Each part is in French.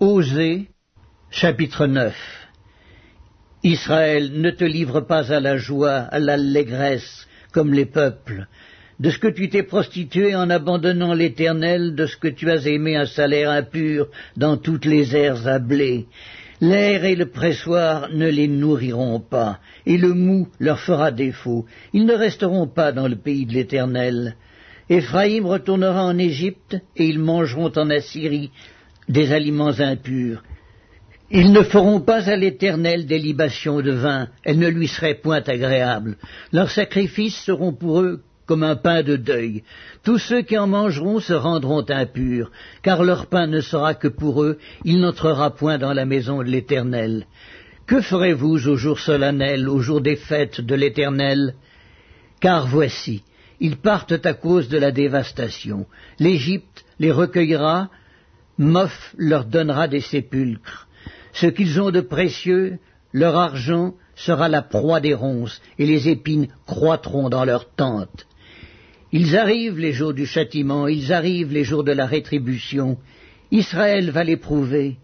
Osée, chapitre 9 Israël, ne te livre pas à la joie, à l'allégresse, comme les peuples, de ce que tu t'es prostitué en abandonnant l'Éternel, de ce que tu as aimé un salaire impur dans toutes les aires à blé. L'air et le pressoir ne les nourriront pas, et le mou leur fera défaut. Ils ne resteront pas dans le pays de l'Éternel. Éphraïm retournera en Égypte, et ils mangeront en Assyrie des aliments impurs. Ils ne feront pas à l'Éternel des libations de vin, elles ne lui seraient point agréables. Leurs sacrifices seront pour eux comme un pain de deuil. Tous ceux qui en mangeront se rendront impurs, car leur pain ne sera que pour eux, il n'entrera point dans la maison de l'Éternel. Que ferez-vous au jour solennel, au jour des fêtes de l'Éternel? Car voici, ils partent à cause de la dévastation. L'Égypte les recueillera, Moph leur donnera des sépulcres. Ce qu'ils ont de précieux, leur argent sera la proie des ronces, et les épines croîtront dans leurs tentes. Ils arrivent les jours du châtiment, ils arrivent les jours de la rétribution. Israël va l'éprouver.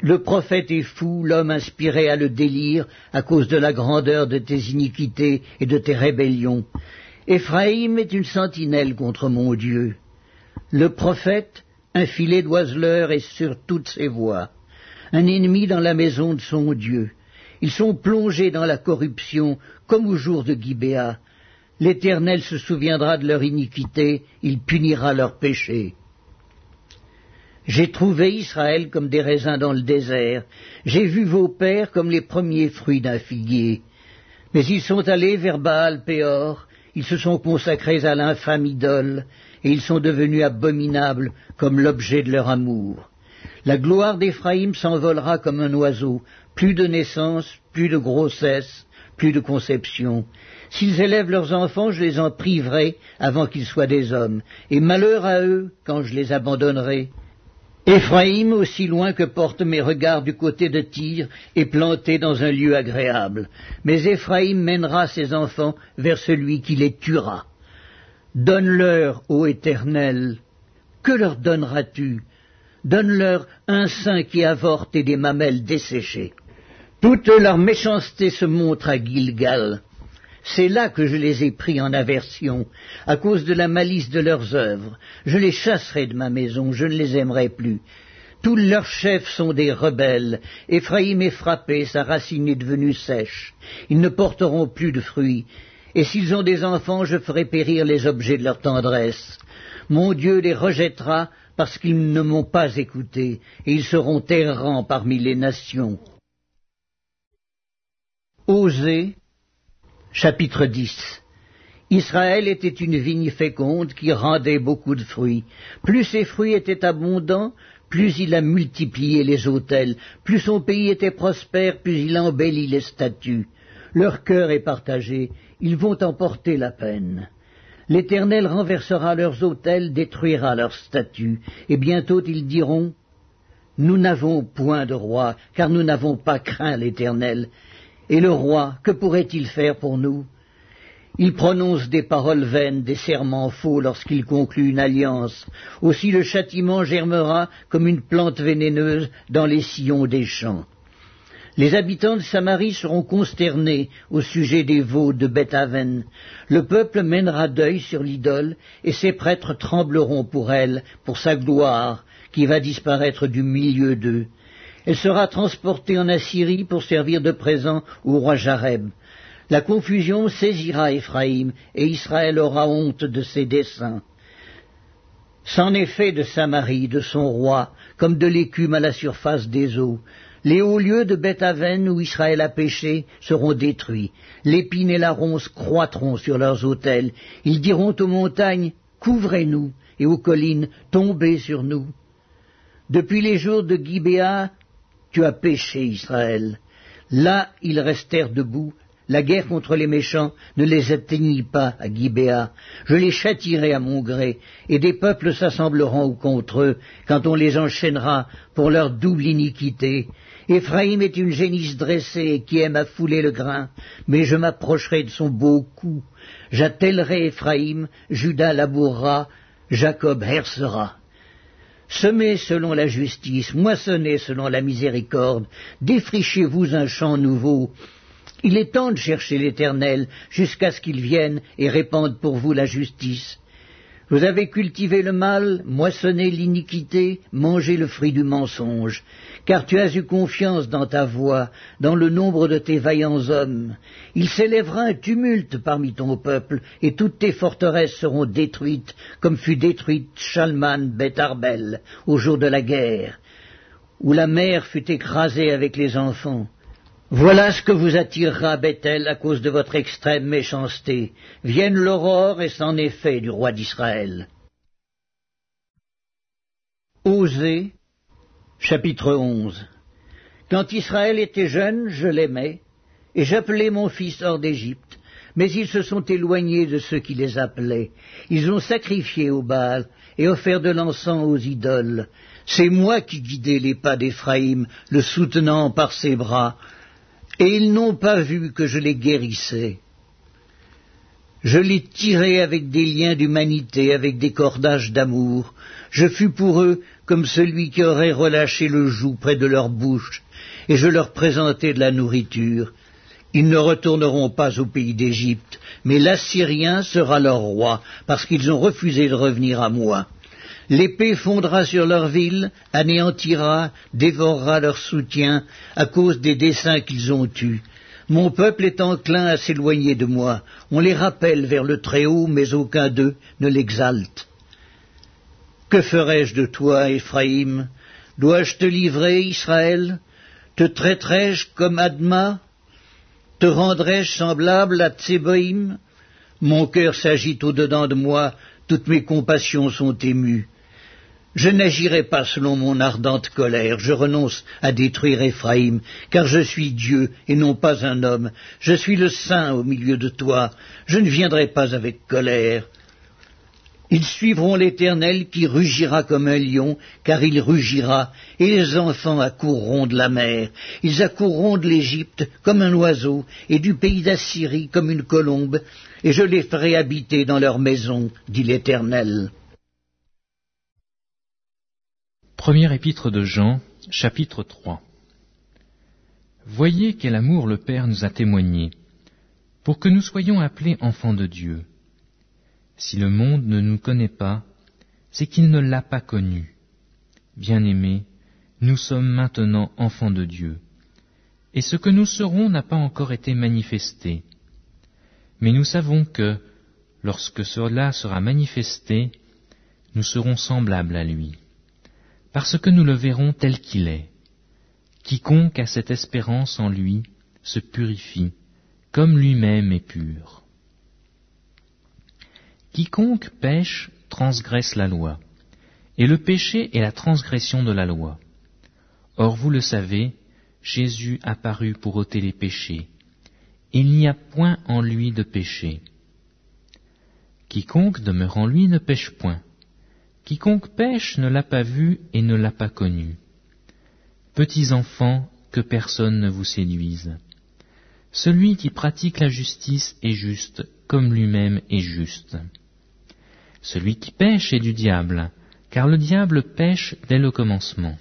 Le prophète est fou, l'homme inspiré à le délire à cause de la grandeur de tes iniquités et de tes rébellions. Éphraïm est une sentinelle contre mon Dieu. Le prophète un filet d'oiseleurs est sur toutes ses voies, un ennemi dans la maison de son Dieu. Ils sont plongés dans la corruption, comme au jour de Gibéa. L'Éternel se souviendra de leur iniquité, il punira leurs péchés. J'ai trouvé Israël comme des raisins dans le désert, j'ai vu vos pères comme les premiers fruits d'un figuier. Mais ils sont allés vers Baal Péor, ils se sont consacrés à l'infâme idole, et ils sont devenus abominables comme l'objet de leur amour. La gloire d'Éphraïm s'envolera comme un oiseau, plus de naissance, plus de grossesse, plus de conception. S'ils élèvent leurs enfants, je les en priverai avant qu'ils soient des hommes, et malheur à eux quand je les abandonnerai. Éphraïm, aussi loin que portent mes regards du côté de Tyr, est planté dans un lieu agréable. Mais Éphraïm mènera ses enfants vers celui qui les tuera. Donne-leur, ô Éternel, que leur donneras-tu? Donne-leur un sein qui avorte et des mamelles desséchées. Toute leur méchanceté se montre à Gilgal. C'est là que je les ai pris en aversion, à cause de la malice de leurs œuvres. Je les chasserai de ma maison, je ne les aimerai plus. Tous leurs chefs sont des rebelles. Éphraïm est frappé, sa racine est devenue sèche. Ils ne porteront plus de fruits. Et s'ils ont des enfants, je ferai périr les objets de leur tendresse. Mon Dieu les rejettera parce qu'ils ne m'ont pas écouté, et ils seront errants parmi les nations. Osée, chapitre 10 Israël était une vigne féconde qui rendait beaucoup de fruits. Plus ses fruits étaient abondants, plus il a multiplié les autels, plus son pays était prospère, plus il embellit les statues. Leur cœur est partagé, ils vont emporter la peine. L'Éternel renversera leurs autels, détruira leurs statues, et bientôt ils diront Nous n'avons point de roi, car nous n'avons pas craint l'Éternel. Et le roi, que pourrait-il faire pour nous? Il prononce des paroles vaines, des serments faux lorsqu'il conclut une alliance. Aussi le châtiment germera comme une plante vénéneuse dans les sillons des champs. Les habitants de Samarie seront consternés au sujet des veaux de Bethaven. Le peuple mènera deuil sur l'idole, et ses prêtres trembleront pour elle, pour sa gloire, qui va disparaître du milieu d'eux. Elle sera transportée en Assyrie pour servir de présent au roi Jareb. La confusion saisira Éphraïm, et Israël aura honte de ses desseins. C'en est fait de Samarie, de son roi, comme de l'écume à la surface des eaux. Les hauts lieux de Bethaven où Israël a péché seront détruits. L'épine et la ronce croîtront sur leurs autels. Ils diront aux montagnes, couvrez-nous, et aux collines, tombez sur nous. Depuis les jours de Gibéa, tu as péché, Israël. Là, ils restèrent debout. La guerre contre les méchants ne les atteignit pas à Gibéa. Je les châtirai à mon gré, et des peuples s'assembleront contre eux quand on les enchaînera pour leur double iniquité. Éphraïm est une génisse dressée qui aime à fouler le grain, mais je m'approcherai de son beau cou. J'attellerai Éphraïm, Judas labourera, Jacob hercera. Semez selon la justice, moissonnez selon la miséricorde, défrichez-vous un champ nouveau. Il est temps de chercher l'Éternel jusqu'à ce qu'il vienne et répande pour vous la justice. Vous avez cultivé le mal, moissonné l'iniquité, mangé le fruit du mensonge, car tu as eu confiance dans ta voix, dans le nombre de tes vaillants hommes. Il s'élèvera un tumulte parmi ton peuple, et toutes tes forteresses seront détruites, comme fut détruite Shalman Betharbel au jour de la guerre, où la mère fut écrasée avec les enfants. Voilà ce que vous attirera Bethel à cause de votre extrême méchanceté. Vienne l'aurore et c'en est fait du roi d'Israël. Osée, chapitre 11 Quand Israël était jeune, je l'aimais, et j'appelais mon fils hors d'Égypte, mais ils se sont éloignés de ceux qui les appelaient. Ils ont sacrifié au Baal et offert de l'encens aux idoles. C'est moi qui guidais les pas d'Éphraïm, le soutenant par ses bras, et ils n'ont pas vu que je les guérissais. Je les tirai avec des liens d'humanité, avec des cordages d'amour. Je fus pour eux comme celui qui aurait relâché le joug près de leur bouche, et je leur présentai de la nourriture. Ils ne retourneront pas au pays d'Égypte, mais l'Assyrien sera leur roi, parce qu'ils ont refusé de revenir à moi. L'épée fondra sur leur ville, anéantira, dévorera leur soutien, à cause des desseins qu'ils ont eus. Mon peuple est enclin à s'éloigner de moi. On les rappelle vers le Très-Haut, mais aucun d'eux ne l'exalte. Que ferai-je de toi, Éphraïm? Dois-je te livrer, Israël? Te traiterai-je comme Adma? Te rendrai-je semblable à Tseboïm? Mon cœur s'agite au-dedans de moi, toutes mes compassions sont émues. Je n'agirai pas selon mon ardente colère, je renonce à détruire Éphraïm, car je suis Dieu et non pas un homme, je suis le Saint au milieu de toi, je ne viendrai pas avec colère. Ils suivront l'Éternel qui rugira comme un lion, car il rugira, et les enfants accourront de la mer. Ils accourront de l'Égypte comme un oiseau, et du pays d'Assyrie comme une colombe, et je les ferai habiter dans leurs maisons, dit l'Éternel. Première épître de Jean, chapitre 3 Voyez quel amour le Père nous a témoigné, pour que nous soyons appelés enfants de Dieu. Si le monde ne nous connaît pas, c'est qu'il ne l'a pas connu. Bien-aimés, nous sommes maintenant enfants de Dieu, et ce que nous serons n'a pas encore été manifesté. Mais nous savons que, lorsque cela sera manifesté, nous serons semblables à lui parce que nous le verrons tel qu'il est. Quiconque a cette espérance en lui se purifie, comme lui-même est pur. Quiconque pêche transgresse la loi, et le péché est la transgression de la loi. Or vous le savez, Jésus apparut pour ôter les péchés. Il n'y a point en lui de péché. Quiconque demeure en lui ne pêche point, Quiconque pêche ne l'a pas vu et ne l'a pas connu. Petits enfants, que personne ne vous séduise. Celui qui pratique la justice est juste, comme lui-même est juste. Celui qui pêche est du diable, car le diable pêche dès le commencement.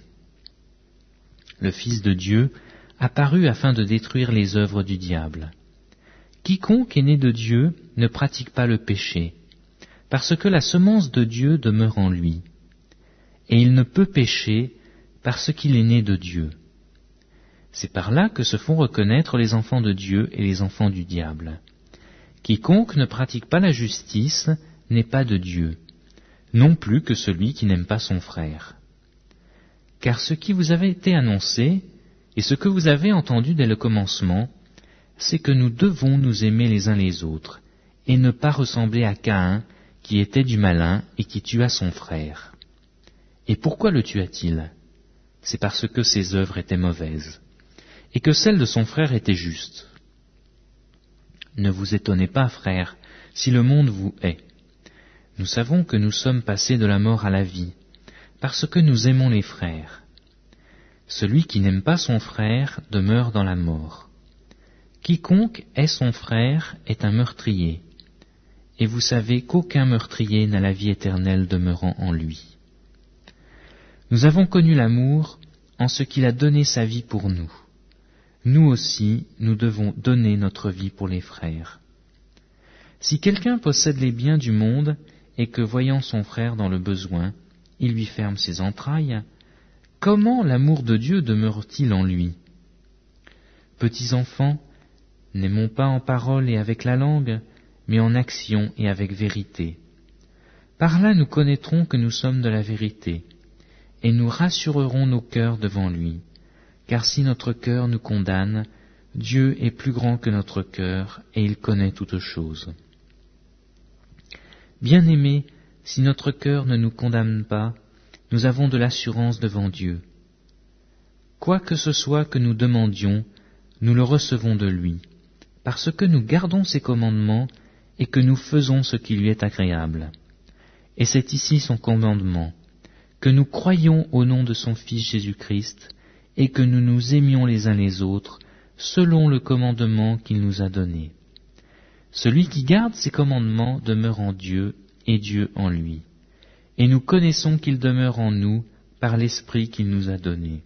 Le Fils de Dieu apparut afin de détruire les œuvres du diable. Quiconque est né de Dieu ne pratique pas le péché, parce que la semence de Dieu demeure en lui, et il ne peut pécher parce qu'il est né de Dieu. C'est par là que se font reconnaître les enfants de Dieu et les enfants du diable. Quiconque ne pratique pas la justice n'est pas de Dieu, non plus que celui qui n'aime pas son frère. Car ce qui vous avait été annoncé, et ce que vous avez entendu dès le commencement, c'est que nous devons nous aimer les uns les autres, et ne pas ressembler à Caïn, qui était du malin et qui tua son frère. Et pourquoi le tua-t-il? C'est parce que ses œuvres étaient mauvaises, et que celles de son frère étaient justes. Ne vous étonnez pas, frère, si le monde vous hait. Nous savons que nous sommes passés de la mort à la vie, parce que nous aimons les frères. Celui qui n'aime pas son frère demeure dans la mort. Quiconque est son frère est un meurtrier, et vous savez qu'aucun meurtrier n'a la vie éternelle demeurant en lui. Nous avons connu l'amour en ce qu'il a donné sa vie pour nous. Nous aussi, nous devons donner notre vie pour les frères. Si quelqu'un possède les biens du monde et que, voyant son frère dans le besoin, il lui ferme ses entrailles, comment l'amour de Dieu demeure-t-il en lui? Petits enfants, n'aimons pas en parole et avec la langue, mais en action et avec vérité. Par là nous connaîtrons que nous sommes de la vérité, et nous rassurerons nos cœurs devant lui, car si notre cœur nous condamne, Dieu est plus grand que notre cœur, et il connaît toutes choses. Bien-aimés, si notre cœur ne nous condamne pas, nous avons de l'assurance devant Dieu. Quoi que ce soit que nous demandions, nous le recevons de lui, parce que nous gardons ses commandements et que nous faisons ce qui lui est agréable. Et c'est ici son commandement, que nous croyions au nom de son Fils Jésus-Christ, et que nous nous aimions les uns les autres, selon le commandement qu'il nous a donné. Celui qui garde ses commandements demeure en Dieu, et Dieu en lui. Et nous connaissons qu'il demeure en nous par l'Esprit qu'il nous a donné.